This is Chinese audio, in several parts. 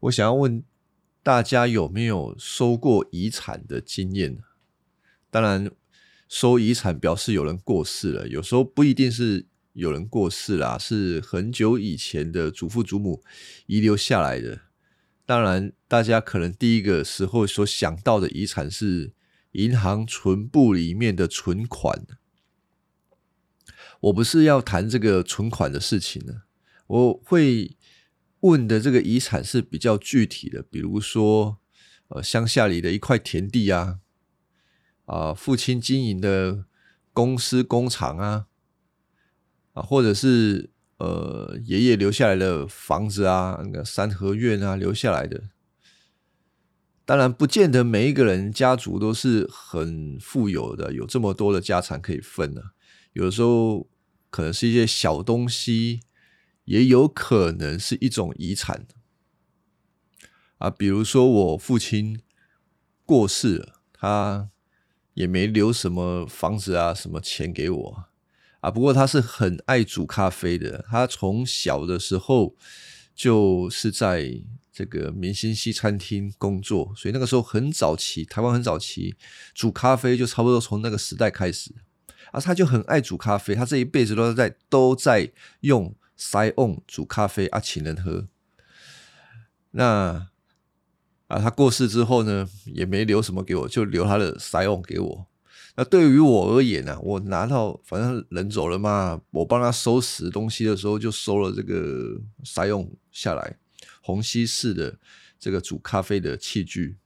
我想要问大家有没有收过遗产的经验？当然，收遗产表示有人过世了，有时候不一定是有人过世啦，是很久以前的祖父祖母遗留下来的。当然，大家可能第一个时候所想到的遗产是银行存部里面的存款。我不是要谈这个存款的事情呢，我会。问的这个遗产是比较具体的，比如说，呃，乡下里的一块田地啊，啊，父亲经营的公司工厂啊，啊，或者是呃，爷爷留下来的房子啊，那个三合院啊，留下来的。当然，不见得每一个人家族都是很富有的，有这么多的家产可以分呢。有的时候，可能是一些小东西。也有可能是一种遗产啊，比如说我父亲过世了，他也没留什么房子啊、什么钱给我啊。不过他是很爱煮咖啡的，他从小的时候就是在这个明星西餐厅工作，所以那个时候很早期，台湾很早期煮咖啡就差不多从那个时代开始啊。他就很爱煮咖啡，他这一辈子都在都在用。塞翁煮咖啡啊，请人喝。那啊，他过世之后呢，也没留什么给我，就留他的塞翁给我。那对于我而言呢，我拿到反正人走了嘛，我帮他收拾东西的时候，就收了这个塞翁下来，虹吸式的这个煮咖啡的器具。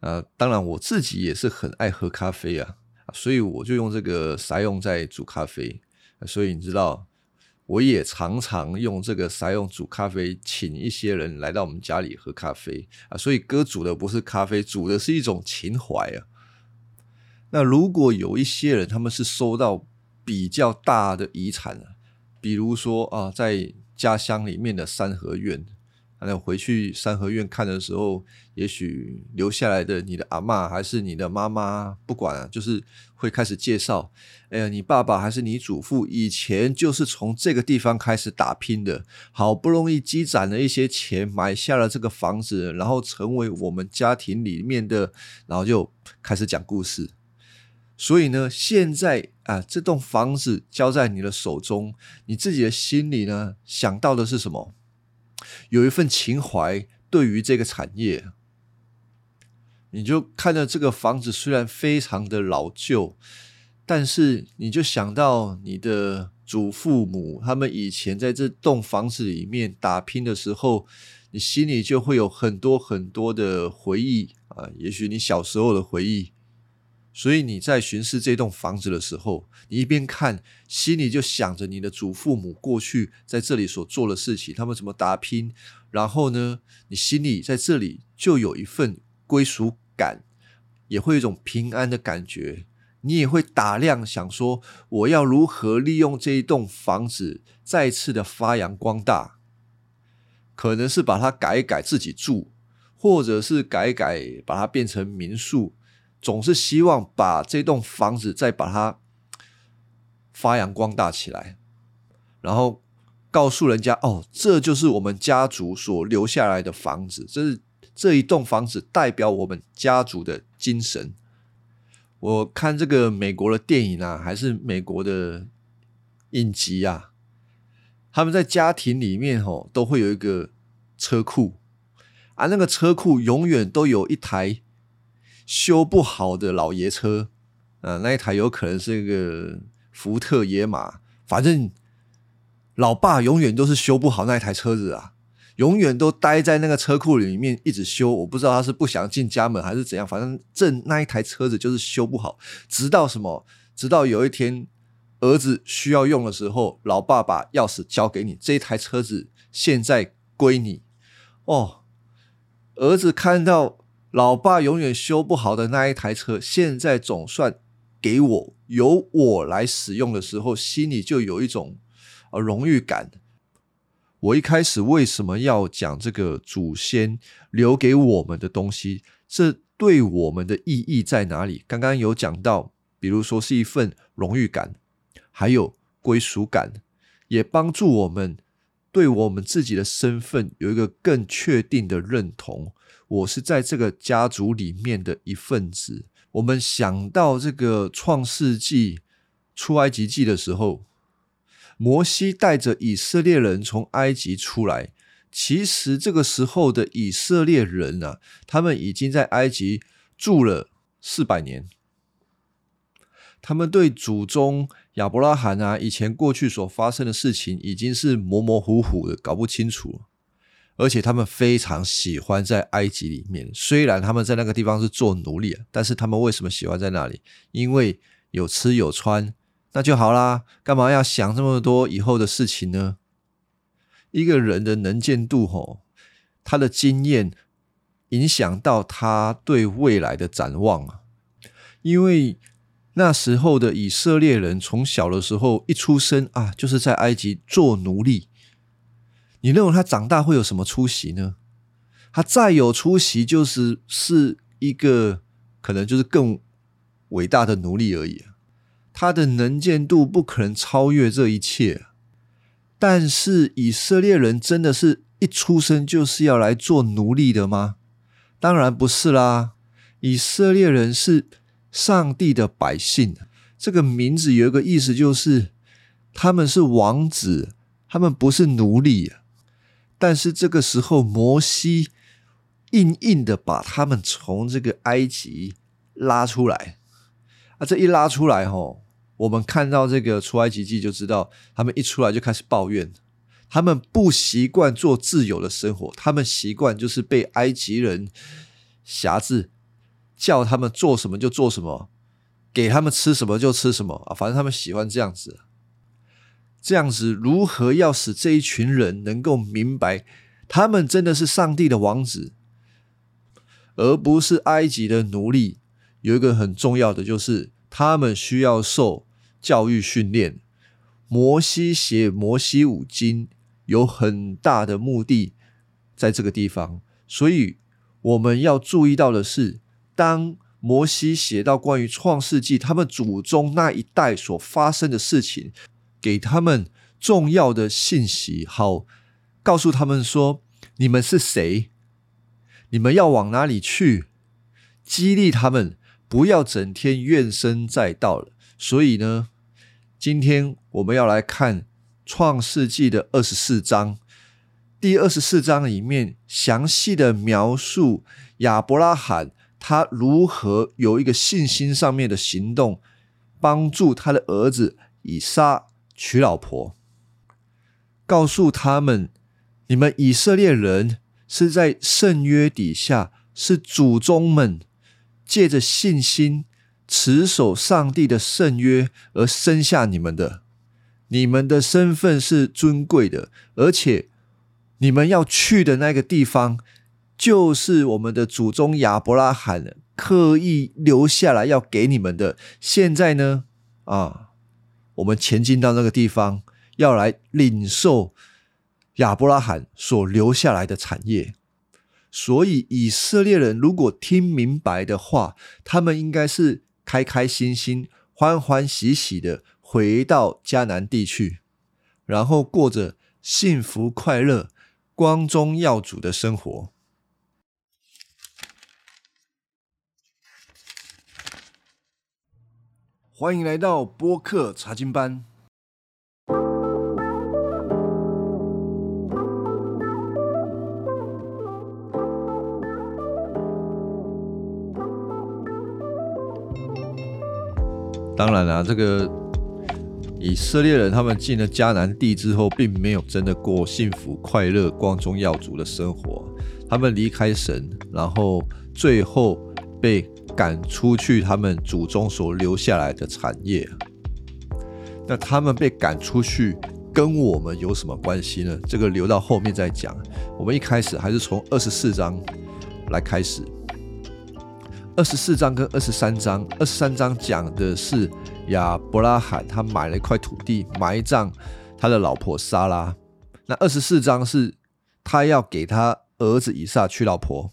啊，当然我自己也是很爱喝咖啡啊，所以我就用这个塞翁在煮咖啡。所以你知道。我也常常用这个塞用煮咖啡，请一些人来到我们家里喝咖啡啊。所以哥煮的不是咖啡，煮的是一种情怀啊。那如果有一些人，他们是收到比较大的遗产啊，比如说啊，在家乡里面的三合院。那回去三合院看的时候，也许留下来的你的阿妈还是你的妈妈，不管啊，就是会开始介绍。哎呀，你爸爸还是你祖父以前就是从这个地方开始打拼的，好不容易积攒了一些钱，买下了这个房子，然后成为我们家庭里面的，然后就开始讲故事。所以呢，现在啊，这栋房子交在你的手中，你自己的心里呢，想到的是什么？有一份情怀，对于这个产业，你就看到这个房子虽然非常的老旧，但是你就想到你的祖父母他们以前在这栋房子里面打拼的时候，你心里就会有很多很多的回忆啊，也许你小时候的回忆。所以你在巡视这栋房子的时候，你一边看，心里就想着你的祖父母过去在这里所做的事情，他们怎么打拼。然后呢，你心里在这里就有一份归属感，也会有一种平安的感觉。你也会打量想说，我要如何利用这一栋房子再次的发扬光大？可能是把它改一改自己住，或者是改一改把它变成民宿。总是希望把这栋房子再把它发扬光大起来，然后告诉人家：“哦，这就是我们家族所留下来的房子，这是这一栋房子代表我们家族的精神。”我看这个美国的电影啊，还是美国的影集啊，他们在家庭里面哦，都会有一个车库啊，那个车库永远都有一台。修不好的老爷车，啊，那一台有可能是一个福特野马，反正老爸永远都是修不好那一台车子啊，永远都待在那个车库里面一直修。我不知道他是不想进家门还是怎样，反正这那一台车子就是修不好，直到什么，直到有一天儿子需要用的时候，老爸把钥匙交给你，这一台车子现在归你。哦，儿子看到。老爸永远修不好的那一台车，现在总算给我由我来使用的时候，心里就有一种呃荣誉感。我一开始为什么要讲这个祖先留给我们的东西？这对我们的意义在哪里？刚刚有讲到，比如说是一份荣誉感，还有归属感，也帮助我们对我们自己的身份有一个更确定的认同。我是在这个家族里面的一份子。我们想到这个创世纪、出埃及记的时候，摩西带着以色列人从埃及出来。其实这个时候的以色列人啊，他们已经在埃及住了四百年。他们对祖宗亚伯拉罕啊，以前过去所发生的事情，已经是模模糊糊的，搞不清楚。而且他们非常喜欢在埃及里面，虽然他们在那个地方是做奴隶，但是他们为什么喜欢在那里？因为有吃有穿，那就好啦。干嘛要想这么多以后的事情呢？一个人的能见度，吼，他的经验影响到他对未来的展望啊。因为那时候的以色列人，从小的时候一出生啊，就是在埃及做奴隶。你认为他长大会有什么出息呢？他再有出息，就是是一个可能就是更伟大的奴隶而已。他的能见度不可能超越这一切。但是以色列人真的是一出生就是要来做奴隶的吗？当然不是啦。以色列人是上帝的百姓，这个名字有一个意思，就是他们是王子，他们不是奴隶。但是这个时候，摩西硬硬的把他们从这个埃及拉出来啊！这一拉出来，吼，我们看到这个出埃及记就知道，他们一出来就开始抱怨，他们不习惯做自由的生活，他们习惯就是被埃及人辖制，叫他们做什么就做什么，给他们吃什么就吃什么啊！反正他们喜欢这样子。这样子，如何要使这一群人能够明白，他们真的是上帝的王子，而不是埃及的奴隶？有一个很重要的，就是他们需要受教育训练。摩西写摩西五经有很大的目的，在这个地方，所以我们要注意到的是，当摩西写到关于创世纪他们祖宗那一代所发生的事情。给他们重要的信息，好告诉他们说：你们是谁？你们要往哪里去？激励他们，不要整天怨声载道了。所以呢，今天我们要来看《创世纪》的二十四章。第二十四章里面详细的描述亚伯拉罕他如何有一个信心上面的行动，帮助他的儿子以撒。娶老婆，告诉他们：你们以色列人是在圣约底下，是祖宗们借着信心持守上帝的圣约而生下你们的。你们的身份是尊贵的，而且你们要去的那个地方，就是我们的祖宗亚伯拉罕刻意留下来要给你们的。现在呢，啊。我们前进到那个地方，要来领受亚伯拉罕所留下来的产业。所以以色列人如果听明白的话，他们应该是开开心心、欢欢喜喜的回到迦南地去，然后过着幸福快乐、光宗耀祖的生活。欢迎来到播客查经班。当然啦，这个以色列人他们进了迦南地之后，并没有真的过幸福快乐、光宗耀祖的生活。他们离开神，然后最后被。赶出去，他们祖宗所留下来的产业，那他们被赶出去，跟我们有什么关系呢？这个留到后面再讲。我们一开始还是从二十四章来开始。二十四章跟二十三章，二十三章讲的是亚伯拉罕他买了一块土地埋葬他的老婆莎拉，那二十四章是他要给他儿子以撒娶老婆。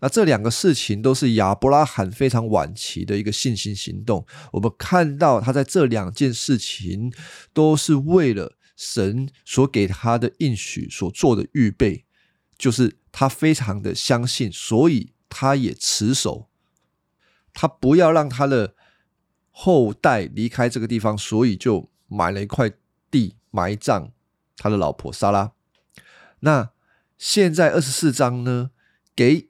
那这两个事情都是亚伯拉罕非常晚期的一个信心行动。我们看到他在这两件事情都是为了神所给他的应许所做的预备，就是他非常的相信，所以他也持守，他不要让他的后代离开这个地方，所以就买了一块地埋葬他的老婆莎拉。那现在二十四章呢，给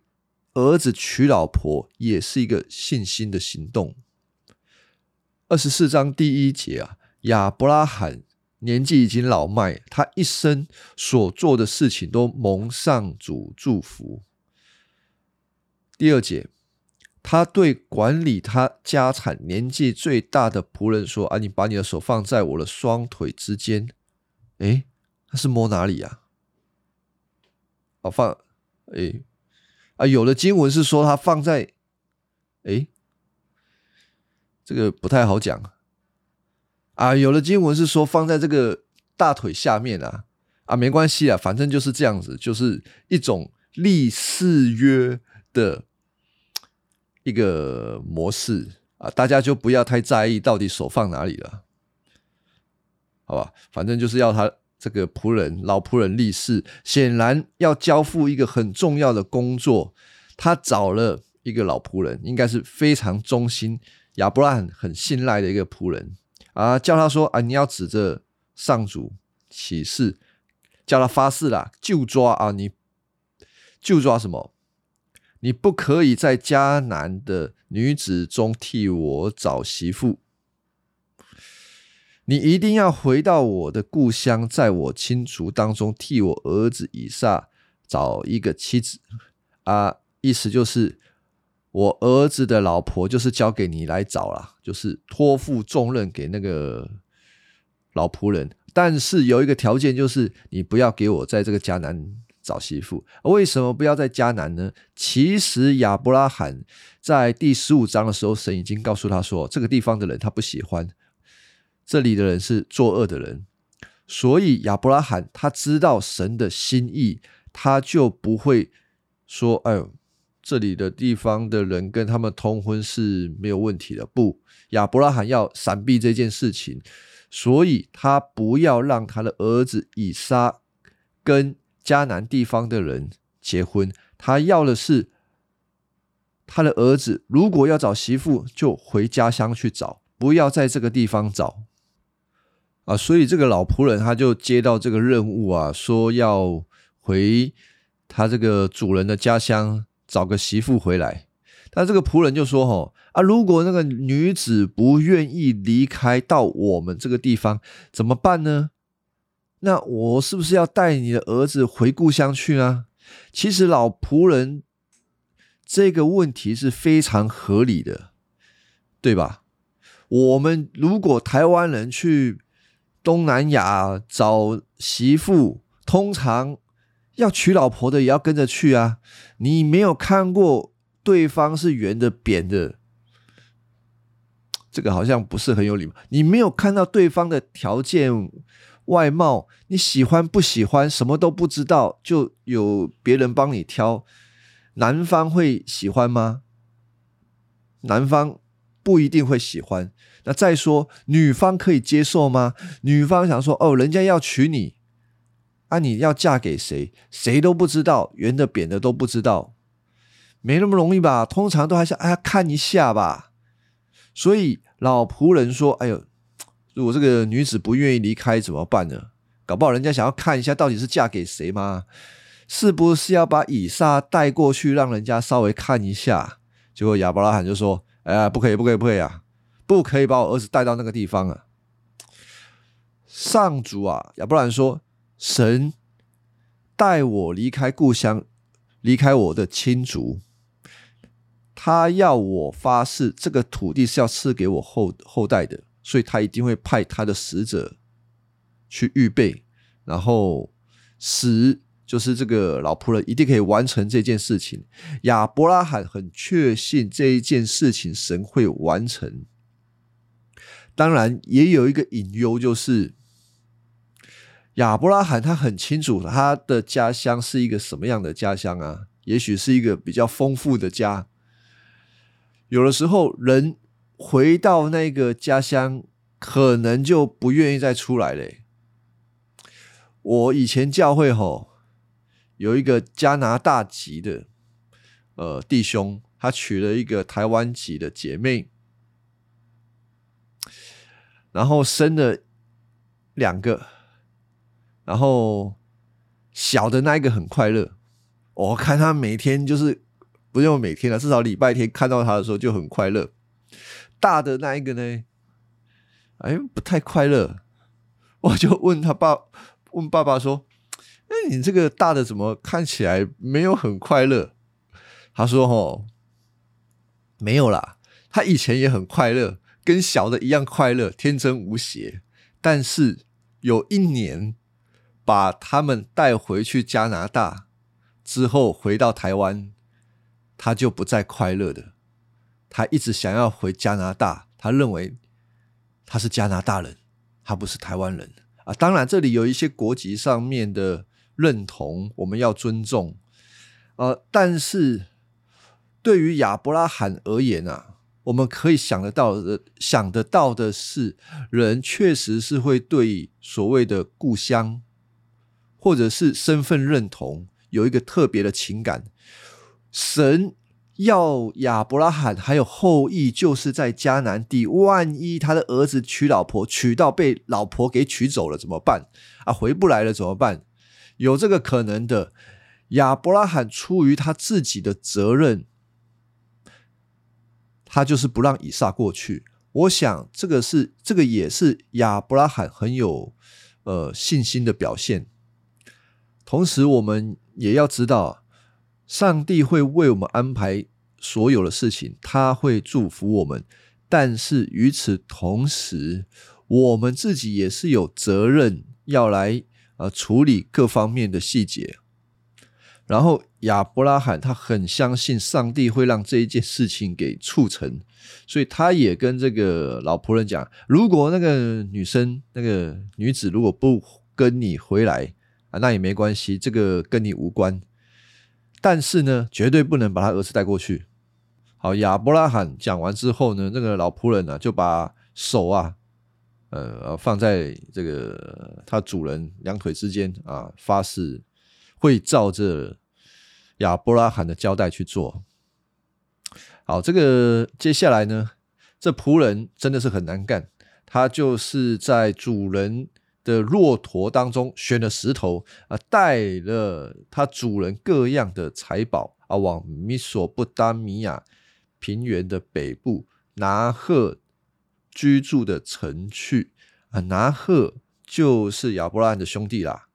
儿子娶老婆也是一个信心的行动。二十四章第一节啊，亚伯拉罕年纪已经老迈，他一生所做的事情都蒙上主祝福。第二节，他对管理他家产年纪最大的仆人说：“啊，你把你的手放在我的双腿之间。”哎，他是摸哪里呀？啊，放哎啊，有的经文是说他放在哎。这个不太好讲啊，有的经文是说放在这个大腿下面啊，啊，没关系啊，反正就是这样子，就是一种立誓约的一个模式啊，大家就不要太在意到底手放哪里了，好吧？反正就是要他这个仆人老仆人立誓，显然要交付一个很重要的工作，他找了一个老仆人，应该是非常忠心。亚伯拉罕很信赖的一个仆人啊，叫他说啊，你要指着上主起誓，叫他发誓啦，就抓啊，你就抓什么？你不可以在迦南的女子中替我找媳妇，你一定要回到我的故乡，在我亲族当中替我儿子以撒找一个妻子啊，意思就是。我儿子的老婆就是交给你来找了，就是托付重任给那个老仆人。但是有一个条件，就是你不要给我在这个迦南找媳妇。为什么不要在迦南呢？其实亚伯拉罕在第十五章的时候，神已经告诉他说，这个地方的人他不喜欢，这里的人是作恶的人。所以亚伯拉罕他知道神的心意，他就不会说：“哎呦。”这里的地方的人跟他们通婚是没有问题的。不，亚伯拉罕要闪避这件事情，所以他不要让他的儿子以撒跟迦南地方的人结婚。他要的是他的儿子，如果要找媳妇，就回家乡去找，不要在这个地方找。啊，所以这个老仆人他就接到这个任务啊，说要回他这个主人的家乡。找个媳妇回来，但这个仆人就说：“吼啊，如果那个女子不愿意离开到我们这个地方，怎么办呢？那我是不是要带你的儿子回故乡去呢？”其实老仆人这个问题是非常合理的，对吧？我们如果台湾人去东南亚找媳妇，通常。要娶老婆的也要跟着去啊！你没有看过对方是圆的、扁的，这个好像不是很有礼貌。你没有看到对方的条件、外貌，你喜欢不喜欢，什么都不知道，就有别人帮你挑，男方会喜欢吗？男方不一定会喜欢。那再说，女方可以接受吗？女方想说：“哦，人家要娶你。”啊！你要嫁给谁？谁都不知道，圆的扁的都不知道，没那么容易吧？通常都还是哎看一下吧。所以老仆人说：“哎呦，如果这个女子不愿意离开怎么办呢？搞不好人家想要看一下到底是嫁给谁吗？是不是要把以撒带过去，让人家稍微看一下？”结果亚伯拉罕就说：“哎呀，不可以，不可以，不可以啊！不可以把我儿子带到那个地方啊！”上主啊，亚伯兰说。神带我离开故乡，离开我的亲族，他要我发誓，这个土地是要赐给我后后代的，所以他一定会派他的使者去预备，然后使就是这个老仆人一定可以完成这件事情。亚伯拉罕很确信这一件事情神会完成，当然也有一个隐忧，就是。亚伯拉罕他很清楚他的家乡是一个什么样的家乡啊？也许是一个比较丰富的家。有的时候人回到那个家乡，可能就不愿意再出来嘞。我以前教会吼有一个加拿大籍的呃弟兄，他娶了一个台湾籍的姐妹，然后生了两个，然后小的那一个很快乐，我看他每天就是不用每天了，至少礼拜天看到他的时候就很快乐。大的那一个呢，哎，不太快乐。我就问他爸，问爸爸说：“哎，你这个大的怎么看起来没有很快乐？”他说：“哦，没有啦，他以前也很快乐，跟小的一样快乐，天真无邪。但是有一年把他们带回去加拿大之后，回到台湾，他就不再快乐的。他一直想要回加拿大，他认为他是加拿大人。”他不是台湾人啊，当然这里有一些国籍上面的认同，我们要尊重。呃，但是对于亚伯拉罕而言啊，我们可以想得到的、想得到的是，人确实是会对所谓的故乡或者是身份认同有一个特别的情感。神。要亚伯拉罕还有后裔，就是在迦南地。万一他的儿子娶老婆，娶到被老婆给娶走了怎么办？啊，回不来了怎么办？有这个可能的。亚伯拉罕出于他自己的责任，他就是不让以撒过去。我想这个是这个也是亚伯拉罕很有呃信心的表现。同时，我们也要知道。上帝会为我们安排所有的事情，他会祝福我们。但是与此同时，我们自己也是有责任要来呃处理各方面的细节。然后亚伯拉罕他很相信上帝会让这一件事情给促成，所以他也跟这个老仆人讲：如果那个女生那个女子如果不跟你回来啊，那也没关系，这个跟你无关。但是呢，绝对不能把他儿子带过去。好，亚伯拉罕讲完之后呢，那个老仆人呢就把手啊，呃，放在这个他主人两腿之间啊，发誓会照着亚伯拉罕的交代去做。好，这个接下来呢，这仆人真的是很难干，他就是在主人。的骆驼当中选了石头啊，带了他主人各样的财宝啊，往米索不达米亚平原的北部拿赫居住的城去啊。拿赫就是亚伯拉罕的兄弟啦，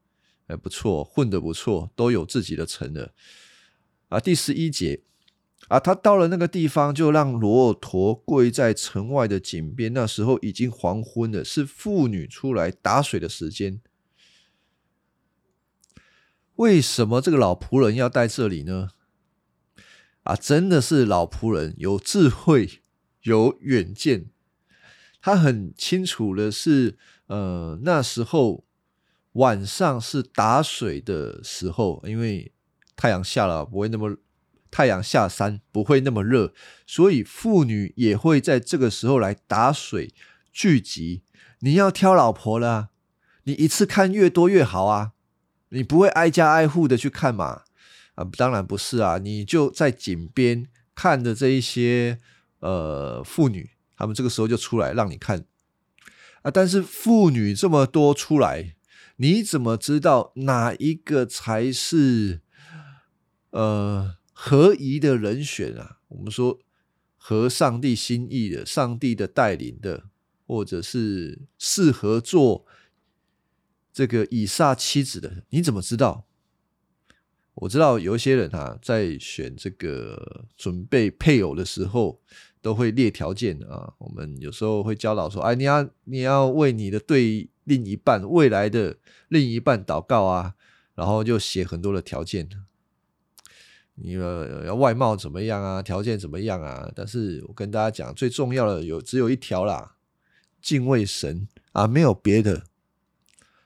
哎，不错，混得不错，都有自己的城了啊。第十一节。啊，他到了那个地方，就让骆驼跪在城外的井边。那时候已经黄昏了，是妇女出来打水的时间。为什么这个老仆人要在这里呢？啊，真的是老仆人有智慧、有远见。他很清楚的是，呃，那时候晚上是打水的时候，因为太阳下了，不会那么。太阳下山不会那么热，所以妇女也会在这个时候来打水聚集。你要挑老婆了，你一次看越多越好啊！你不会挨家挨户的去看嘛？啊，当然不是啊！你就在井边看着这一些呃妇女，他们这个时候就出来让你看啊。但是妇女这么多出来，你怎么知道哪一个才是呃？合宜的人选啊，我们说合上帝心意的、上帝的带领的，或者是适合做这个以撒妻子的，你怎么知道？我知道有一些人啊，在选这个准备配偶的时候，都会列条件啊。我们有时候会教导说：“哎，你要你要为你的对另一半未来的另一半祷告啊。”然后就写很多的条件。你要外貌怎么样啊？条件怎么样啊？但是我跟大家讲，最重要的有只有一条啦，敬畏神啊，没有别的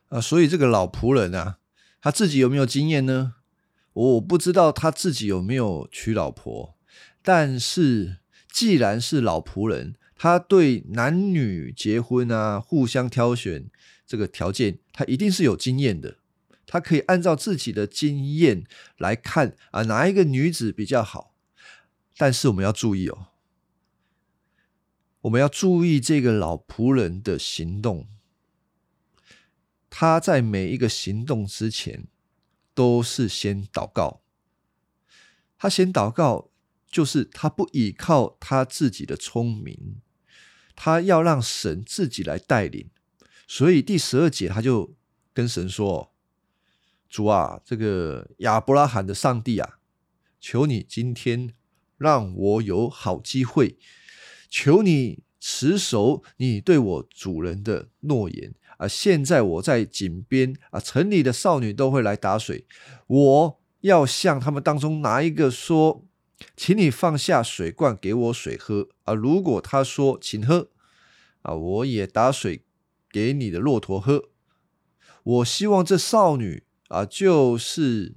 啊。所以这个老仆人啊，他自己有没有经验呢？我不知道他自己有没有娶老婆，但是既然是老仆人，他对男女结婚啊，互相挑选这个条件，他一定是有经验的。他可以按照自己的经验来看啊，哪一个女子比较好。但是我们要注意哦，我们要注意这个老仆人的行动。他在每一个行动之前，都是先祷告。他先祷告，就是他不依靠他自己的聪明，他要让神自己来带领。所以第十二节，他就跟神说：“主啊，这个亚伯拉罕的上帝啊，求你今天让我有好机会，求你持守你对我主人的诺言。”啊！现在我在井边啊，城里的少女都会来打水。我要向他们当中拿一个说，请你放下水罐给我水喝啊。如果他说请喝啊，我也打水给你的骆驼喝。我希望这少女啊，就是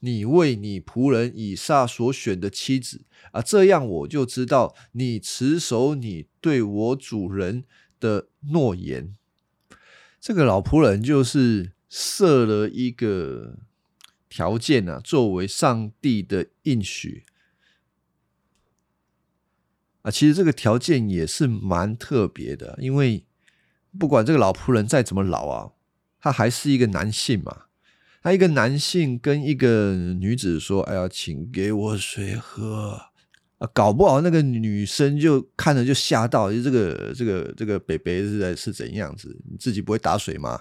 你为你仆人以撒所选的妻子啊，这样我就知道你持守你对我主人的诺言。这个老仆人就是设了一个条件啊，作为上帝的应许其实这个条件也是蛮特别的，因为不管这个老仆人再怎么老啊，他还是一个男性嘛。他一个男性跟一个女子说：“哎呀，请给我水喝。”啊，搞不好那个女生就看着就吓到，就这个这个这个北北是在是怎样子？你自己不会打水吗？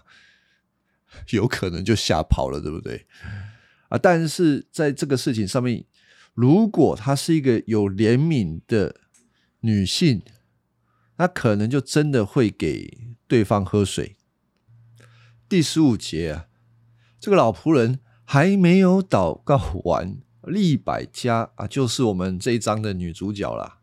有可能就吓跑了，对不对？啊，但是在这个事情上面，如果他是一个有怜悯的女性，那可能就真的会给对方喝水。第十五节啊，这个老仆人还没有祷告完。利百家啊，就是我们这一章的女主角啦。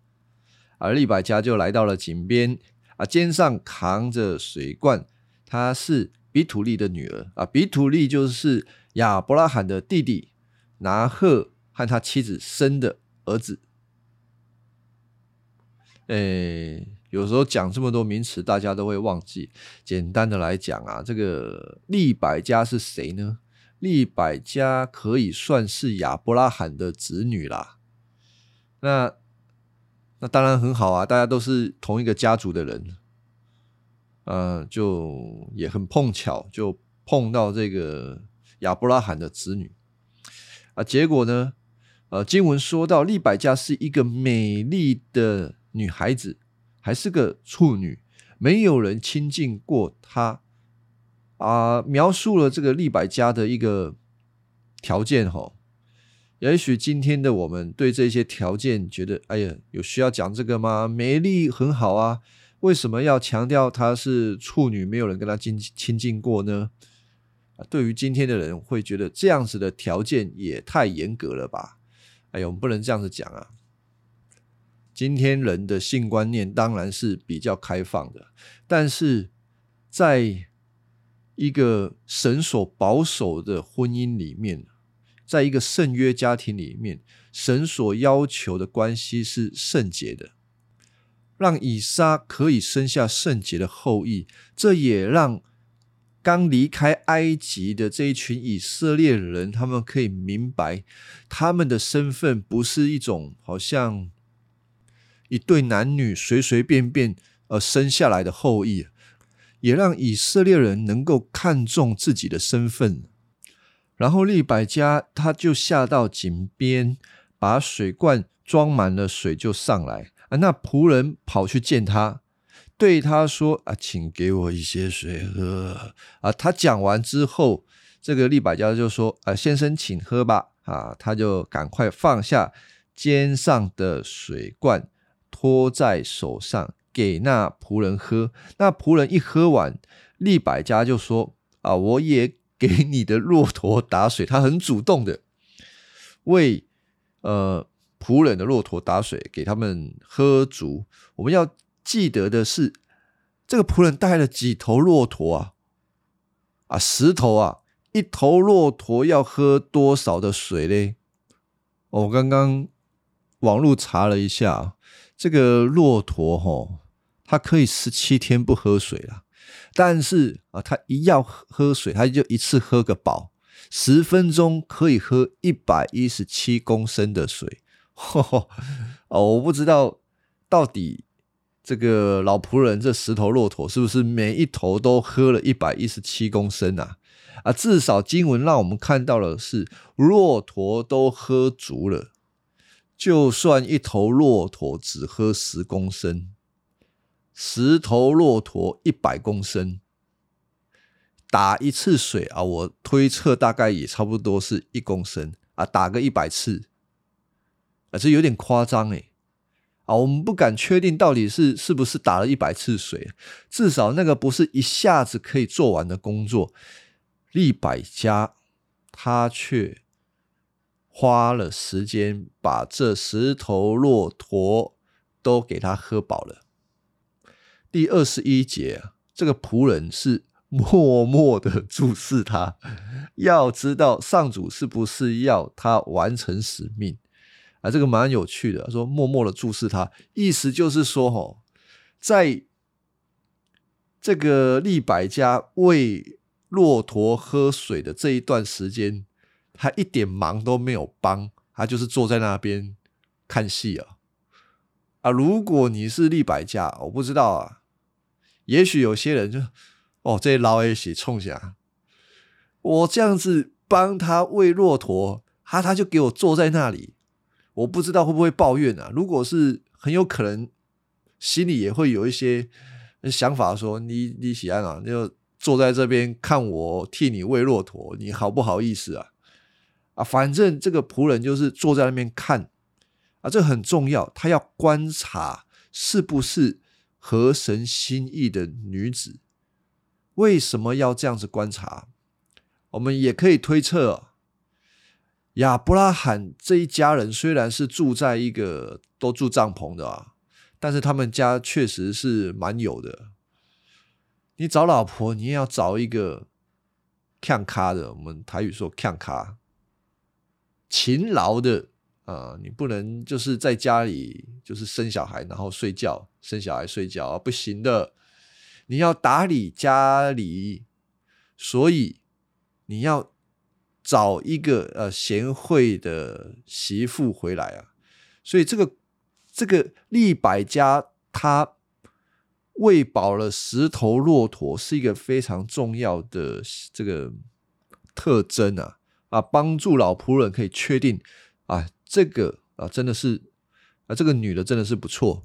而利百家就来到了井边啊，肩上扛着水罐。她是比土利的女儿啊，比土利就是亚伯拉罕的弟弟拿赫和他妻子生的儿子。诶，有时候讲这么多名词，大家都会忘记。简单的来讲啊，这个利百家是谁呢？利百加可以算是亚伯拉罕的子女啦，那那当然很好啊，大家都是同一个家族的人，嗯，就也很碰巧，就碰到这个亚伯拉罕的子女啊。结果呢，呃，经文说到利百加是一个美丽的女孩子，还是个处女，没有人亲近过她。啊，描述了这个利百家的一个条件哈，也许今天的我们对这些条件觉得，哎呀，有需要讲这个吗？美丽很好啊，为什么要强调她是处女，没有人跟她亲亲近过呢？啊，对于今天的人会觉得这样子的条件也太严格了吧？哎呀，我们不能这样子讲啊。今天人的性观念当然是比较开放的，但是在一个神所保守的婚姻里面，在一个圣约家庭里面，神所要求的关系是圣洁的，让以撒可以生下圣洁的后裔，这也让刚离开埃及的这一群以色列人，他们可以明白他们的身份不是一种好像一对男女随随便便而生下来的后裔。也让以色列人能够看重自己的身份，然后利百加他就下到井边，把水罐装满了水就上来啊。那仆人跑去见他，对他说：“啊，请给我一些水喝啊。”他讲完之后，这个利百加就说：“啊，先生，请喝吧。”啊，他就赶快放下肩上的水罐，托在手上。给那仆人喝，那仆人一喝完，利百家就说：“啊，我也给你的骆驼打水。”他很主动的为呃仆人的骆驼打水，给他们喝足。我们要记得的是，这个仆人带了几头骆驼啊？啊，十头啊！一头骆驼要喝多少的水嘞？我刚刚网络查了一下，这个骆驼哈。它可以十七天不喝水了，但是啊，它一要喝水，它就一次喝个饱，十分钟可以喝一百一十七公升的水。哦，我不知道到底这个老仆人这十头骆驼是不是每一头都喝了一百一十七公升啊？啊，至少经文让我们看到的是，骆驼都喝足了。就算一头骆驼只喝十公升，十头骆驼一百公升，打一次水啊，我推测大概也差不多是一公升啊，打个一百次，啊，这有点夸张诶。啊，我们不敢确定到底是是不是打了一百次水，至少那个不是一下子可以做完的工作。立百家他却。花了时间把这十头骆驼都给他喝饱了。第二十一节，这个仆人是默默的注视他，要知道上主是不是要他完成使命啊？这个蛮有趣的，说默默的注视他，意思就是说，哦，在这个利百家喂骆驼喝水的这一段时间。他一点忙都没有帮，他就是坐在那边看戏啊啊！如果你是立百家，我不知道啊，也许有些人就哦，这老也写冲下，我这样子帮他喂骆驼，他他就给我坐在那里，我不知道会不会抱怨啊？如果是很有可能，心里也会有一些想法，说你你喜安啊，就坐在这边看我替你喂骆驼，你好不好意思啊？啊，反正这个仆人就是坐在那边看，啊，这很重要，他要观察是不是合神心意的女子。为什么要这样子观察？我们也可以推测，亚伯拉罕这一家人虽然是住在一个都住帐篷的啊，但是他们家确实是蛮有的。你找老婆，你也要找一个看咖的，我们台语说看咖。勤劳的啊，你不能就是在家里就是生小孩，然后睡觉，生小孩睡觉啊，不行的。你要打理家里，所以你要找一个呃贤惠的媳妇回来啊。所以这个这个利百家他喂饱了十头骆驼，是一个非常重要的这个特征啊。啊，帮助老仆人可以确定啊，这个啊真的是啊，这个女的真的是不错，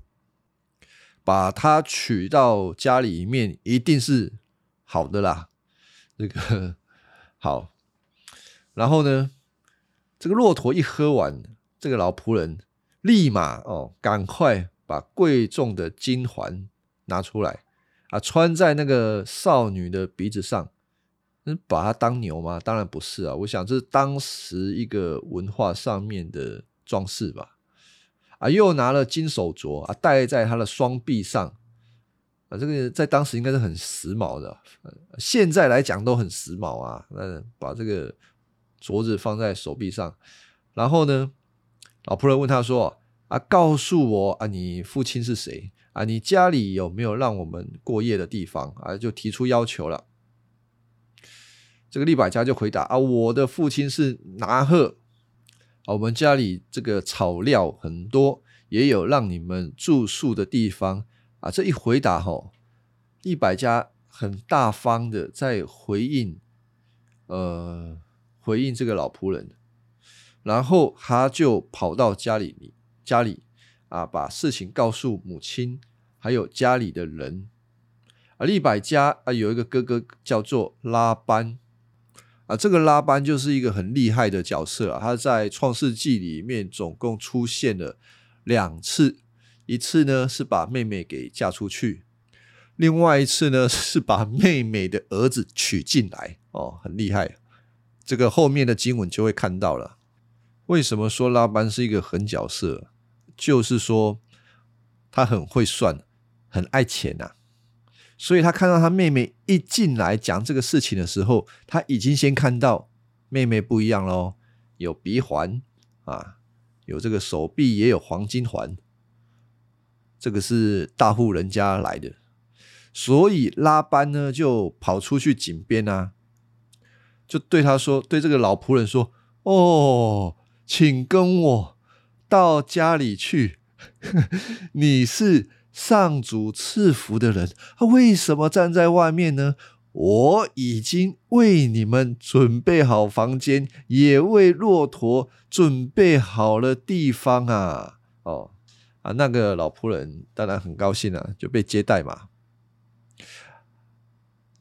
把她娶到家里面一定是好的啦。这个好，然后呢，这个骆驼一喝完，这个老仆人立马哦，赶快把贵重的金环拿出来啊，穿在那个少女的鼻子上。那把它当牛吗？当然不是啊！我想这是当时一个文化上面的装饰吧。啊，又拿了金手镯啊，戴在他的双臂上啊，这个在当时应该是很时髦的。现在来讲都很时髦啊。那把这个镯子放在手臂上，然后呢，老仆人问他说：“啊，告诉我啊，你父亲是谁？啊，你家里有没有让我们过夜的地方？”啊，就提出要求了。这个利百家就回答啊，我的父亲是拿鹤啊，我们家里这个草料很多，也有让你们住宿的地方啊。这一回答吼，利百家很大方的在回应，呃，回应这个老仆人，然后他就跑到家里家里啊，把事情告诉母亲，还有家里的人啊。利百家啊，有一个哥哥叫做拉班。啊，这个拉班就是一个很厉害的角色啊！他在创世纪里面总共出现了两次，一次呢是把妹妹给嫁出去，另外一次呢 是把妹妹的儿子娶进来。哦，很厉害。这个后面的经文就会看到了。为什么说拉班是一个狠角色？就是说他很会算，很爱钱呐。所以他看到他妹妹一进来讲这个事情的时候，他已经先看到妹妹不一样喽，有鼻环啊，有这个手臂也有黄金环，这个是大户人家来的，所以拉班呢就跑出去井边啊，就对他说：“对这个老仆人说，哦，请跟我到家里去。你是上主赐福的人，他为什么站在外面呢？我已经为你们准备好房间，也为骆驼准备好了地方啊！哦啊，那个老仆人当然很高兴啊，就被接待嘛。”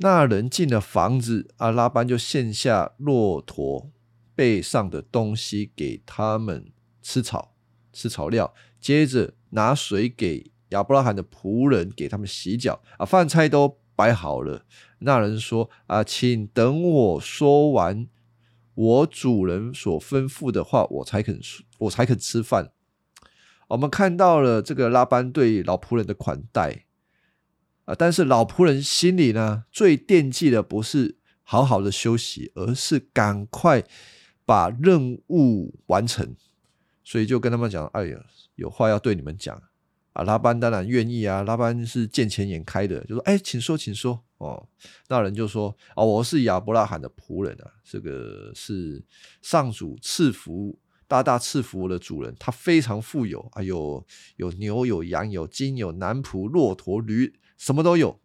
那人进了房子，阿拉班就献下骆驼背上的东西给他们吃草，吃草料。接着拿水给亚伯拉罕的仆人给他们洗脚。啊，饭菜都摆好了。那人说：“啊，请等我说完我主人所吩咐的话，我才肯我才肯吃饭。”我们看到了这个拉班对老仆人的款待啊。但是老仆人心里呢，最惦记的不是好好的休息，而是赶快把任务完成，所以就跟他们讲：“哎呀，有话要对你们讲啊！”拉班当然愿意啊，拉班是见钱眼开的，就说：“哎，请说，请说。”哦，那人就说：“哦，我是亚伯拉罕的仆人啊，这个是上主赐福，大大赐福我的主人，他非常富有啊，有有牛，有羊，有金，有男仆、骆驼、驴。”什么都有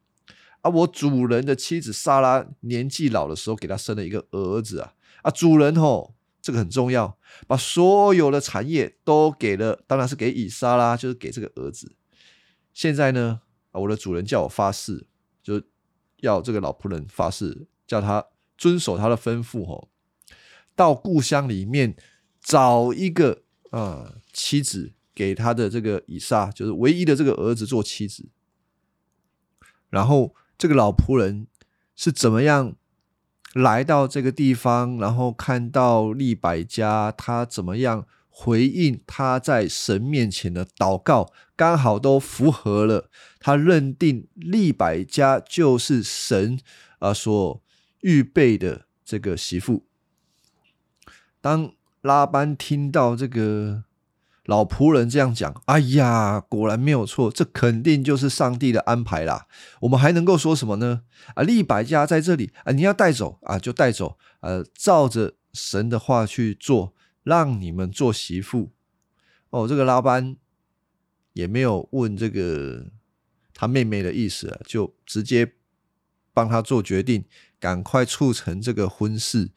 啊！我主人的妻子莎拉年纪老的时候，给他生了一个儿子啊！啊，主人吼，这个很重要，把所有的产业都给了，当然是给以撒啦，就是给这个儿子。现在呢，我的主人叫我发誓，就要这个老仆人发誓，叫他遵守他的吩咐吼，到故乡里面找一个啊妻子给他的这个以撒，就是唯一的这个儿子做妻子。然后这个老仆人是怎么样来到这个地方？然后看到利百家，他怎么样回应他在神面前的祷告？刚好都符合了。他认定利百家就是神啊所预备的这个媳妇。当拉班听到这个。老仆人这样讲：“哎呀，果然没有错，这肯定就是上帝的安排啦。我们还能够说什么呢？啊，利百家在这里啊，你要带走啊，就带走。呃，照着神的话去做，让你们做媳妇。哦，这个拉班也没有问这个他妹妹的意思，就直接帮他做决定，赶快促成这个婚事。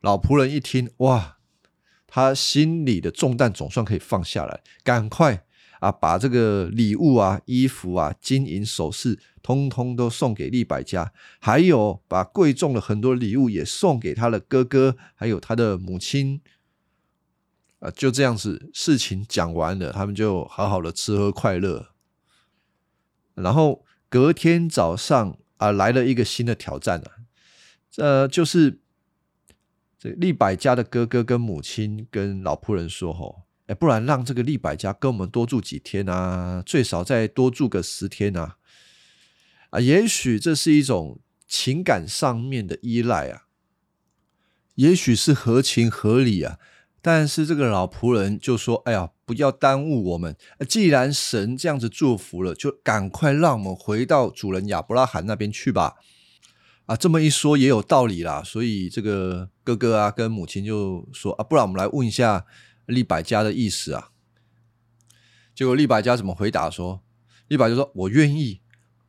老仆人一听，哇！他心里的重担总算可以放下来，赶快啊，把这个礼物啊、衣服啊、金银首饰，通通都送给利百家，还有把贵重的很多礼物也送给他的哥哥，还有他的母亲。啊，就这样子，事情讲完了，他们就好好的吃喝快乐。然后隔天早上啊，来了一个新的挑战啊，这就是。这利百家的哥哥跟母亲跟老仆人说：“吼，哎，不然让这个利百家跟我们多住几天啊，最少再多住个十天啊！啊，也许这是一种情感上面的依赖啊，也许是合情合理啊。但是这个老仆人就说：‘哎呀，不要耽误我们。既然神这样子祝福了，就赶快让我们回到主人亚伯拉罕那边去吧。’啊，这么一说也有道理啦。所以这个。”哥哥啊，跟母亲就说啊，不然我们来问一下利百家的意思啊。结果利百家怎么回答？说利百就说：“我愿意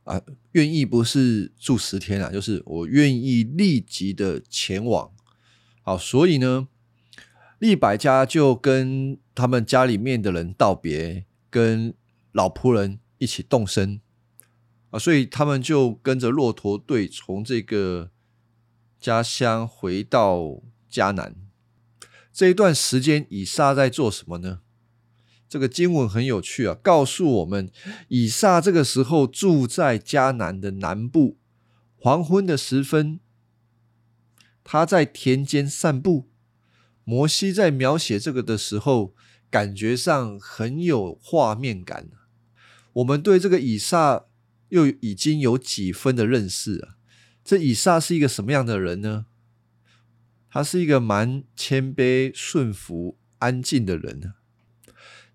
啊，愿意不是住十天啊，就是我愿意立即的前往。”好，所以呢，利百家就跟他们家里面的人道别，跟老仆人一起动身啊，所以他们就跟着骆驼队从这个。家乡回到迦南这一段时间，以撒在做什么呢？这个经文很有趣啊，告诉我们，以撒这个时候住在迦南的南部。黄昏的时分，他在田间散步。摩西在描写这个的时候，感觉上很有画面感。我们对这个以撒又已经有几分的认识啊。这以撒是一个什么样的人呢？他是一个蛮谦卑、顺服、安静的人呢。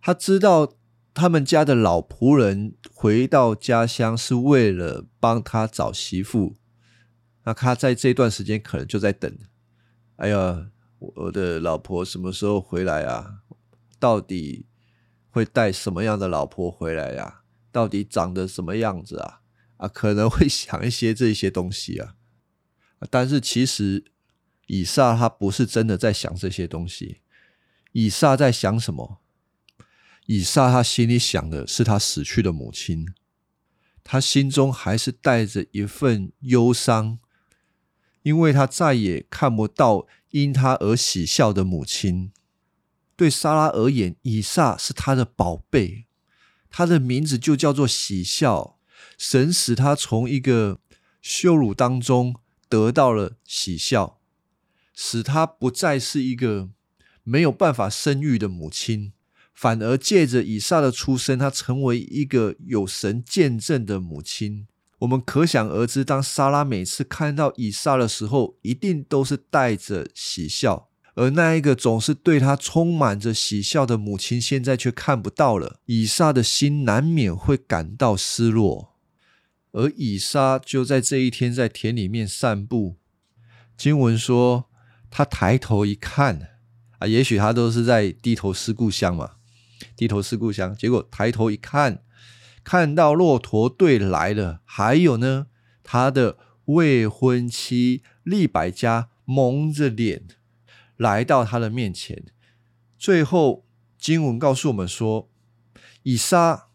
他知道他们家的老仆人回到家乡是为了帮他找媳妇，那他在这段时间可能就在等，哎呀，我的老婆什么时候回来啊？到底会带什么样的老婆回来呀？到底长得什么样子啊？啊，可能会想一些这些东西啊。但是其实以撒他不是真的在想这些东西，以撒在想什么？以撒他心里想的是他死去的母亲，他心中还是带着一份忧伤，因为他再也看不到因他而喜笑的母亲。对莎拉而言，以撒是他的宝贝，他的名字就叫做喜笑。神使他从一个羞辱当中得到了喜笑，使他不再是一个没有办法生育的母亲。反而借着以撒的出生，他成为一个有神见证的母亲。我们可想而知，当莎拉每次看到以撒的时候，一定都是带着喜笑。而那一个总是对他充满着喜笑的母亲，现在却看不到了。以撒的心难免会感到失落。而以撒就在这一天在田里面散步。经文说，他抬头一看，啊，也许他都是在低头思故乡嘛。低头思故乡，结果抬头一看，看到骆驼队来了，还有呢，他的未婚妻利百加蒙着脸来到他的面前。最后经文告诉我们说，以撒，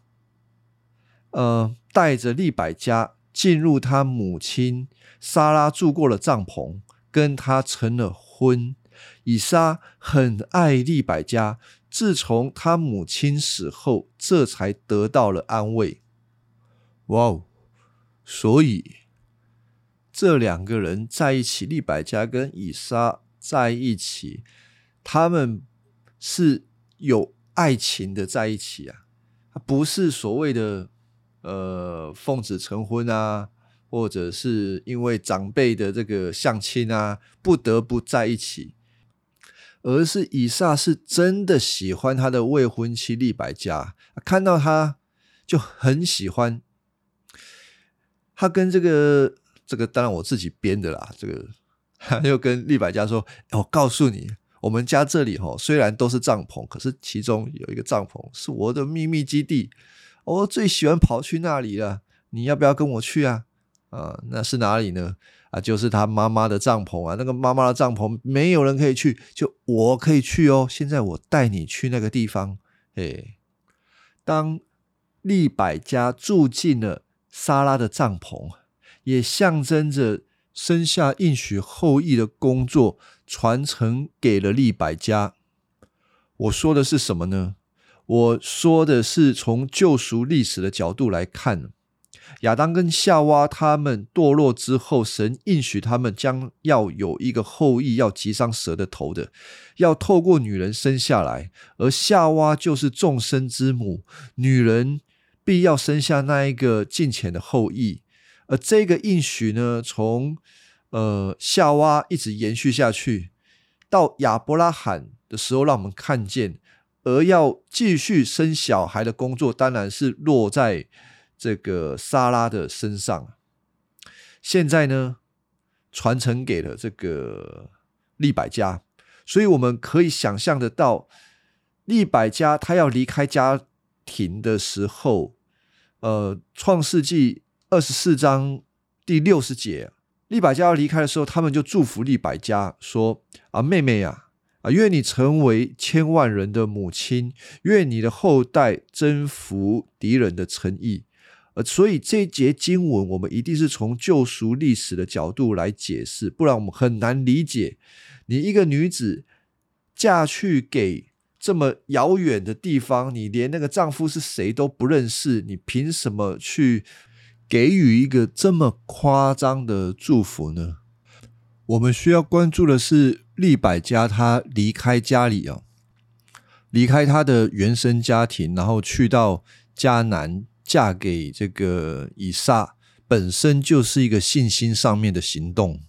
呃，带着利百加进入他母亲莎拉住过的帐篷，跟他成了婚。以撒很爱利百加。自从他母亲死后，这才得到了安慰。哇哦！所以这两个人在一起，利百加跟以撒在一起，他们是有爱情的在一起啊，不是所谓的呃奉子成婚啊，或者是因为长辈的这个相亲啊，不得不在一起。而是以撒是真的喜欢他的未婚妻利百加，看到他就很喜欢。他跟这个这个当然我自己编的啦，这个他 又跟利百加说：“我告诉你，我们家这里哈虽然都是帐篷，可是其中有一个帐篷是我的秘密基地，我最喜欢跑去那里了。你要不要跟我去啊？啊，那是哪里呢？”啊，就是他妈妈的帐篷啊，那个妈妈的帐篷没有人可以去，就我可以去哦。现在我带你去那个地方。哎，当利百家住进了莎拉的帐篷，也象征着生下应许后裔的工作传承给了利百家。我说的是什么呢？我说的是从救赎历史的角度来看。亚当跟夏娃他们堕落之后，神应许他们将要有一个后裔，要击伤蛇的头的，要透过女人生下来，而夏娃就是众生之母，女人必要生下那一个近前的后裔。而这个应许呢，从呃夏娃一直延续下去，到亚伯拉罕的时候，让我们看见，而要继续生小孩的工作，当然是落在。这个莎拉的身上，现在呢传承给了这个利百加，所以我们可以想象得到，利百加他要离开家庭的时候，呃，创世纪二十四章第六十节，利百加要离开的时候，他们就祝福利百加说：“啊，妹妹呀，啊，愿你成为千万人的母亲，愿你的后代征服敌人的诚意。”呃，所以这一节经文，我们一定是从救赎历史的角度来解释，不然我们很难理解。你一个女子嫁去给这么遥远的地方，你连那个丈夫是谁都不认识，你凭什么去给予一个这么夸张的祝福呢？我们需要关注的是利百加他离开家里啊，离开他的原生家庭，然后去到迦南。嫁给这个以撒本身就是一个信心上面的行动，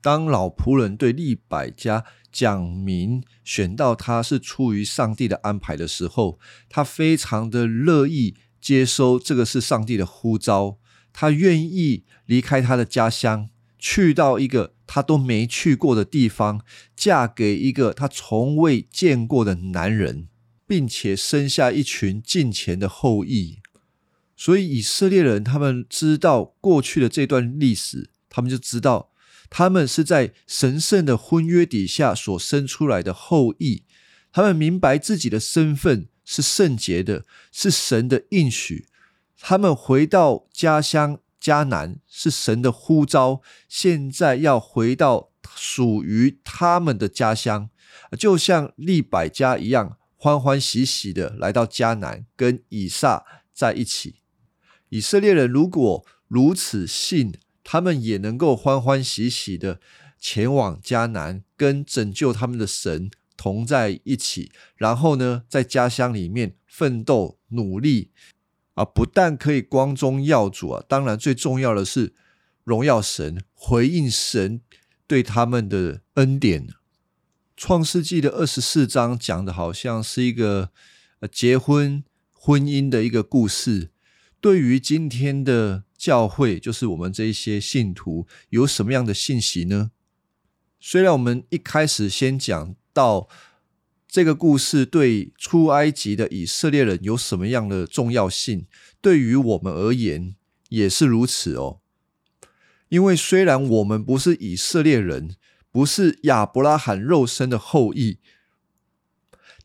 当老仆人对利百加讲明选到他是出于上帝的安排的时候，他非常的乐意接收这个是上帝的呼召，他愿意离开他的家乡，去到一个他都没去过的地方，嫁给一个他从未见过的男人，并且生下一群近前的后裔。所以以色列人他们知道过去的这段历史，他们就知道。他们是在神圣的婚约底下所生出来的后裔，他们明白自己的身份是圣洁的，是神的应许。他们回到家乡迦南是神的呼召，现在要回到属于他们的家乡，就像利百家一样，欢欢喜喜的来到迦南，跟以撒在一起。以色列人如果如此信。他们也能够欢欢喜喜的前往迦南，跟拯救他们的神同在一起。然后呢，在家乡里面奋斗努力啊，不但可以光宗耀祖啊，当然最重要的是荣耀神，回应神对他们的恩典。创世纪的二十四章讲的好像是一个结婚婚姻的一个故事。对于今天的。教会就是我们这一些信徒有什么样的信息呢？虽然我们一开始先讲到这个故事对出埃及的以色列人有什么样的重要性，对于我们而言也是如此哦。因为虽然我们不是以色列人，不是亚伯拉罕肉身的后裔，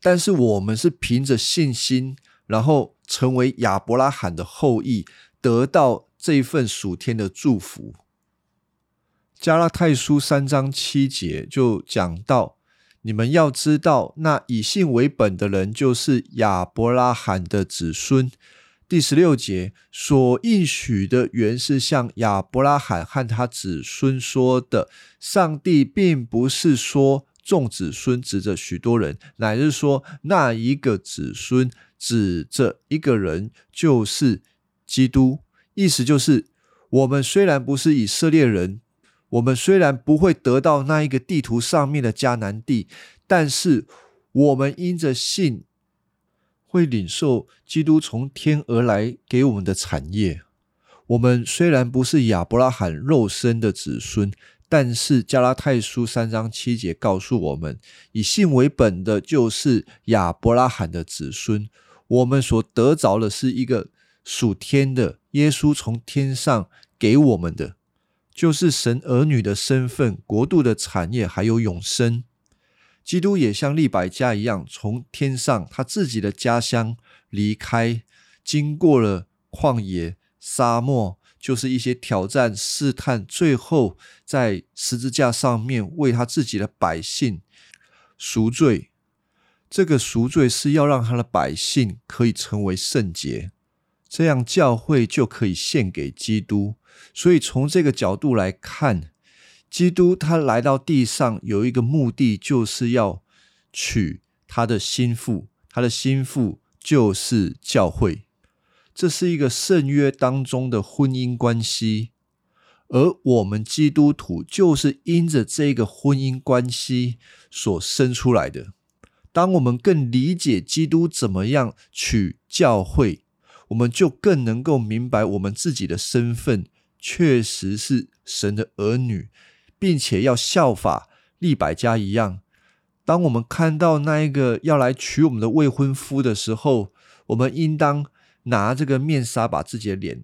但是我们是凭着信心，然后成为亚伯拉罕的后裔，得到。这一份属天的祝福，加拉太书三章七节就讲到：你们要知道，那以信为本的人，就是亚伯拉罕的子孙。第十六节所应许的，原是向亚伯拉罕和他子孙说的。上帝并不是说众子孙指着许多人，乃是说那一个子孙指着一个人，就是基督。意思就是，我们虽然不是以色列人，我们虽然不会得到那一个地图上面的迦南地，但是我们因着信，会领受基督从天而来给我们的产业。我们虽然不是亚伯拉罕肉身的子孙，但是加拉太书三章七节告诉我们，以信为本的，就是亚伯拉罕的子孙。我们所得着的是一个。属天的耶稣从天上给我们的，就是神儿女的身份、国度的产业，还有永生。基督也像利百加一样，从天上他自己的家乡离开，经过了旷野、沙漠，就是一些挑战、试探，最后在十字架上面为他自己的百姓赎罪。这个赎罪是要让他的百姓可以成为圣洁。这样教会就可以献给基督，所以从这个角度来看，基督他来到地上有一个目的，就是要娶他的心腹，他的心腹就是教会。这是一个圣约当中的婚姻关系，而我们基督徒就是因着这个婚姻关系所生出来的。当我们更理解基督怎么样娶教会。我们就更能够明白，我们自己的身份确实是神的儿女，并且要效法利百加一样。当我们看到那一个要来娶我们的未婚夫的时候，我们应当拿这个面纱把自己的脸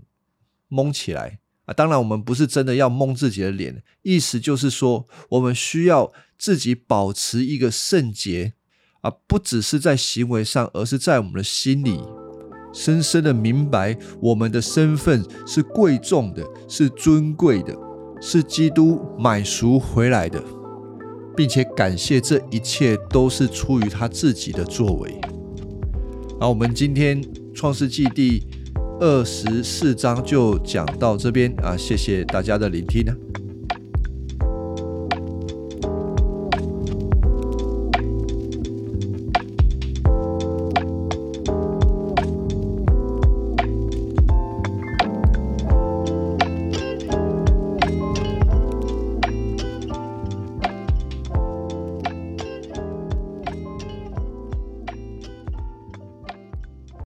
蒙起来啊！当然，我们不是真的要蒙自己的脸，意思就是说，我们需要自己保持一个圣洁啊，不只是在行为上，而是在我们的心里。深深的明白，我们的身份是贵重的，是尊贵的，是基督买赎回来的，并且感谢这一切都是出于他自己的作为。好，我们今天创世纪第二十四章就讲到这边啊，谢谢大家的聆听呢。